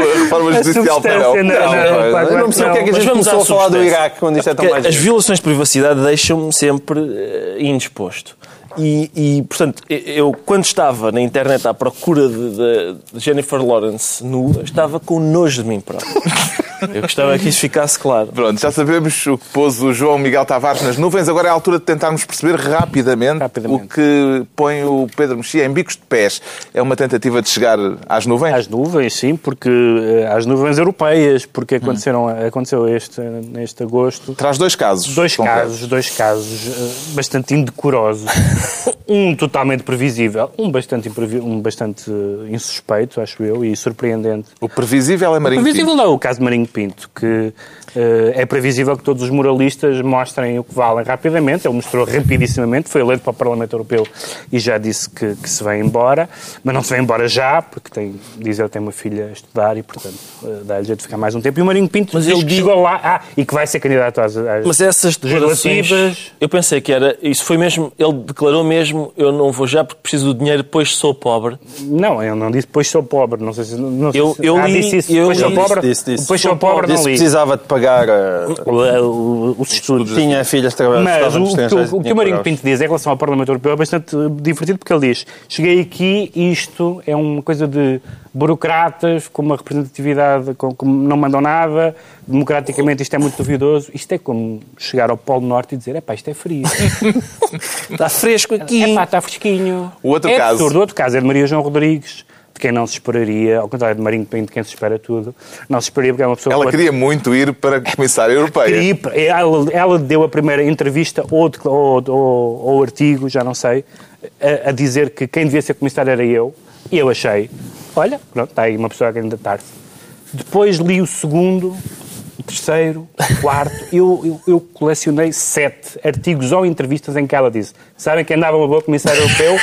a reforma judicial para substância, não? não, não, pá, Eu não percebo o que é que a Mas gente vamos começou à a falar do. Iraque quando isto é tão mais. as violações de privacidade deixam-me sempre eh, indisposto. E, e, portanto, eu, quando estava na internet à procura de, de- de Jennifer Lawrence nua, estava com nojo de mim próprio. Eu gostava que isso ficasse claro. Pronto, já sabemos o que pôs o João Miguel Tavares nas nuvens. Agora é a altura de tentarmos perceber rapidamente, Rapidamente. o que põe o Pedro Mexia em bicos de pés. É uma tentativa de chegar às nuvens? Às nuvens, sim, porque eh, às nuvens europeias, porque aconteceram, aconteceu este, neste agosto. Traz dois casos. Dois concretos. casos, dois casos eh, bastante indecorosos. Um totalmente previsível, um bastante, um bastante eh, insuspeito, acho eu, e surpreendente. O previsível é Marinho Previsível Pinto. não, o caso de Marinho Pinto, que eh, é previsível que todos os moralistas mostrem o que valem rapidamente. Ele mostrou rapidissimamente, foi eleito para o Parlamento Europeu e já disse que, que se vai embora, mas não se vai embora já, porque tem, diz ele tem uma filha a estudar e, portanto, eh, dá-lhe jeito de ficar mais um tempo. E o Marinho Pinto Mas diz ele que diz- chegou lá ah, e que vai ser candidato às, às Mas essas declarações, legislativas. eu pensei que era, isso foi mesmo, ele declarou mesmo, eu não vou já porque preciso do dinheiro, pois sou pobre. Não, ele não disse depois sou pobre, não sei se... Não sei Eu- se- eu ah, li- disse isso, eu depois sou li- pobre, Disse, disse. depois sou pobre, Disse não li. precisava de pagar. o- Os estudos. Tinha filhas trabalhadas Mas o, que o- que o Marinho. Pinto diz em relação ao Parlamento Europeu é bastante divertido porque ele diz cheguei aqui e isto é uma coisa de burocratas com uma representatividade com, com- não mandam nada, democraticamente isto é muito duvidoso. Isto é como chegar ao Polo Norte e dizer epá, isto é frio. Está fresco aqui. epá, está fresquinho. O outro é caso. absurdo. O outro caso é de Maria João Rodrigues, quem não se esperaria, ao contrário de Marinho Pinto, quem se espera tudo, não se esperaria porque é uma pessoa Ela com- queria muito ir para comissária europeia. Ela, ela deu a primeira entrevista ou, de- ou, ou- ou artigo, já não sei, a, a dizer que quem devia ser comissário era eu. E eu achei, olha, pronto, está aí uma pessoa a candidatar-se. Depois li o segundo, o terceiro, o quarto. Eu, eu, eu colecionei sete artigos ou entrevistas em que ela disse: Sabem quem andava uma boa comissária europeu?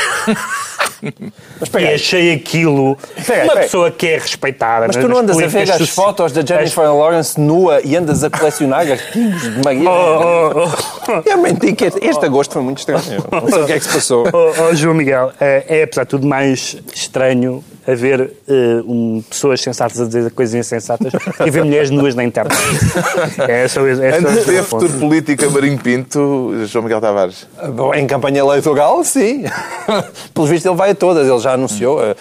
e achei aquilo. Uma pessoa que é respeitada. Mas tu não andas a ver as fotos da Jennifer Lawrence nua e andas a colecionar artigos de Maria. Oh, oh, oh. Eu menti que este, agosto foi muito estranho. Não sei o que é que se passou. Oh, oh, João Miguel, é, é, apesar de tudo mais estranho haver eh, um, pessoas sensatas a dizer coisas insensatas e ver mulheres nuas na internet. É, só, é, só Antes de futuro político a Marinho Pinto, João Miguel Tavares. Bom, em campanha eleitoral, sim. Pelos vistos, ele vai a todas. Ele já anunciou. eh,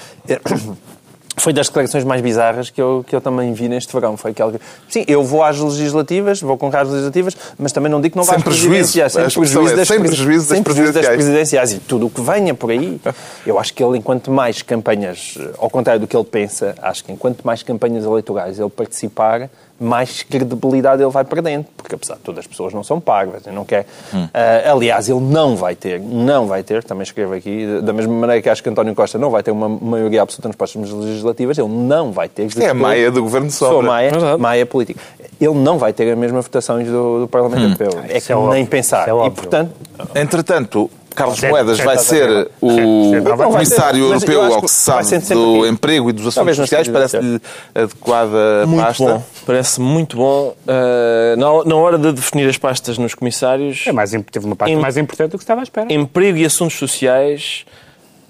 Foi das declarações mais bizarras que eu, que eu também vi neste verão. Foi aquela que... Sim, eu vou às legislativas, vou concorrer às legislativas, mas também não digo que não vá às presidenciais. Sem expressão prejuízo é das, sem prejuízo das sem prejuízo das presidenciais. E tudo o que venha por aí. Eu acho que ele, enquanto mais campanhas, ao contrário do que ele pensa, acho que enquanto mais campanhas eleitorais ele participar, mais credibilidade ele vai perdendo, porque apesar de todas as pessoas não são parvas, não quer. Hum. Ah, aliás, ele não vai ter, não vai ter, também escrevo aqui, da mesma maneira que acho que António Costa não vai ter uma maioria absoluta nas próximas legislativas, ele não vai ter. Isto é a maia do Governo de Sou Sombra. maia, maia política. ele não vai ter as mesmas votações do, do Parlamento Europeu. É que é nem óbvio, pensar. é e, portanto, Entretanto, Carlos Moedas vai a ser o comissário europeu ao que se sabe do emprego e dos assuntos sociais. Parece-lhe adequada Muito pasta. bom. Parece muito bom. Uh, na, na hora de definir as pastas nos comissários, É mais, teve uma parte Em- mais importante do que estava à espera. emprego e assuntos sociais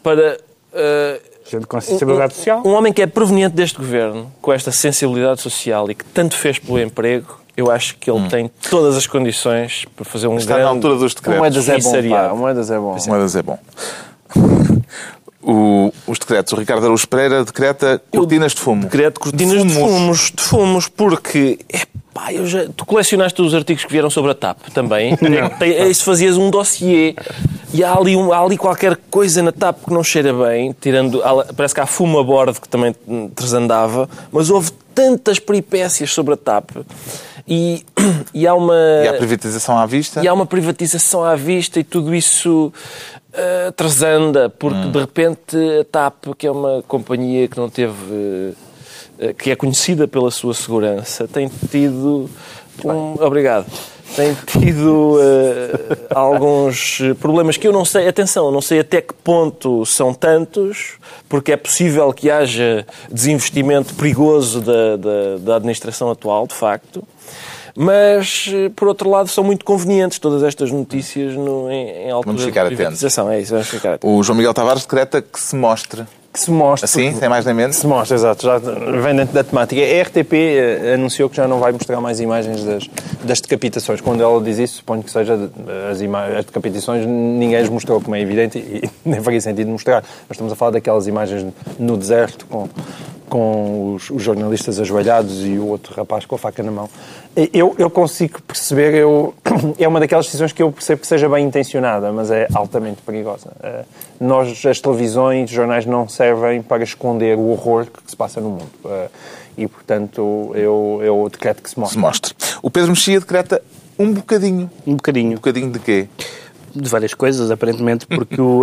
para uh, Gente com sensibilidade social. um homem que é proveniente deste governo, com esta sensibilidade social e que tanto fez pelo emprego, eu acho que ele tem todas as condições para fazer um Está grande... na altura dos o decretos. Moedas é bom. Pá, o Moedas é bom. Moedas é bom. O- os decretos. O Ricardo Araújo Pereira decreta cortinas de fumo. Decreto de cortinas de fumos, de fumos, porque epá, eu já, tu colecionaste os artigos que vieram sobre a TAP também. Isso fazias um dossiê e há ali, um- há ali qualquer coisa na TAP que não cheira bem, tirando. há- Parece que há fumo a bordo que também transandava, mas houve tantas peripécias sobre a TAP e, e há uma. E a privatização à vista. E há uma privatização à vista e tudo isso uh, trasanda, porque de repente a TAP, que é uma companhia que não teve. uh, uh, que é conhecida pela sua segurança, tem tido. Um, obrigado. Tem tido uh, alguns problemas que eu não sei, atenção, não sei até que ponto são tantos, porque é possível que haja desinvestimento perigoso da, da, da administração atual, de facto. Mas, eh, por outro lado, são muito convenientes todas estas notícias no, em, em altura Vamos ficar de privatização. É isso, vamos ficar atentos. O João Miguel Tavares decreta que se mostre. Que se mostre. Assim, sem mais nem menos. Se mostra, exato. Já vem dentro da temática. A RTP eh, anunciou que já não vai mostrar mais imagens das, das decapitações. Quando ela diz isso, suponho que seja as, as decapitações, ninguém as mostrou, como é evidente, e nem faria sentido mostrar. Nós estamos a falar daquelas imagens no deserto com, com os, os jornalistas ajoelhados e o outro rapaz com a faca na mão. Eu, eu consigo perceber, eu, é uma daquelas decisões que eu percebo que seja bem intencionada, mas é altamente perigosa. Eh, Nós, as televisões, os jornais não servem para esconder o horror que se passa no mundo. Eh, E, portanto, eu, eu decreto que se Se mostre. mostre. O Pedro Mexia decreta um bocadinho. Um Um bocadinho. bocadinho de quê? De várias coisas, aparentemente, porque o,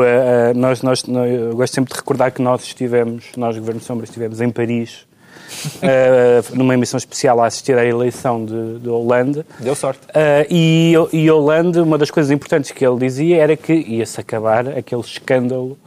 nós, nós, nós- eu gosto sempre de recordar que nós estivemos, nós, Governo Sombra, estivemos em Paris, eh, numa emissão especial a assistir à eleição de, de Holanda. Deu sorte. Uh, e, e Hollande, uma das coisas importantes que ele dizia era que ia-se acabar aquele escândalo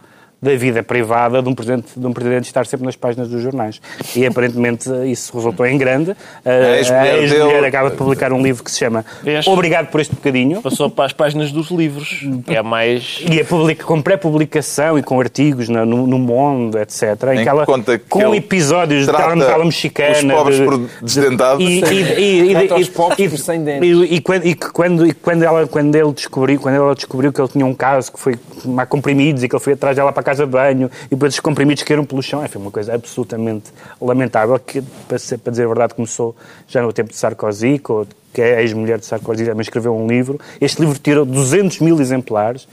da vida privada de um, presidente, de um presidente estar sempre nas páginas dos jornais. E aparentemente isso resultou em grande. A ex-mulher ex-mulher dele- acaba de publicar um livro que se chama Vês? Obrigado por este bocadinho. Passou para as páginas dos livros, que é mais... E é publica, com pré-publicação e com artigos na- no, no Mundo, etc. Em, Em que ela, conta que com ele episódios de telenovela mexicana. os pobres de- por desdentados. E, e, e, e, e- pobres e- por sem dentes. e- e quando, e que quando, e quando, ela, quando ele descobriu, quando ela descobriu que ele tinha um caso que foi tomar comprimidos e que ele foi atrás dela para a casa de banho e depois os comprimidos caíram pelo chão, foi uma coisa absolutamente lamentável que, para, ser- para dizer a verdade, começou já no tempo de Sarkozy, que é a ex-mulher de Sarkozy, também escreveu um livro. Este livro tirou 200 mil exemplares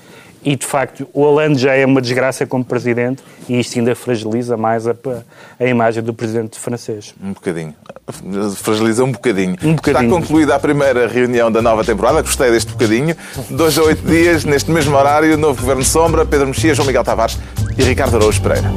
e, de facto, o Hollande já é uma desgraça como presidente e isto ainda fragiliza mais a, a imagem do presidente francês. Um bocadinho. Fragiliza um bocadinho. Um bocadinho. Está concluída a primeira reunião da nova temporada. Gostei deste bocadinho. Dois a oito dias, neste mesmo horário, novo Governo Sombra, Pedro Mexia, João Miguel Tavares e Ricardo Araújo Pereira.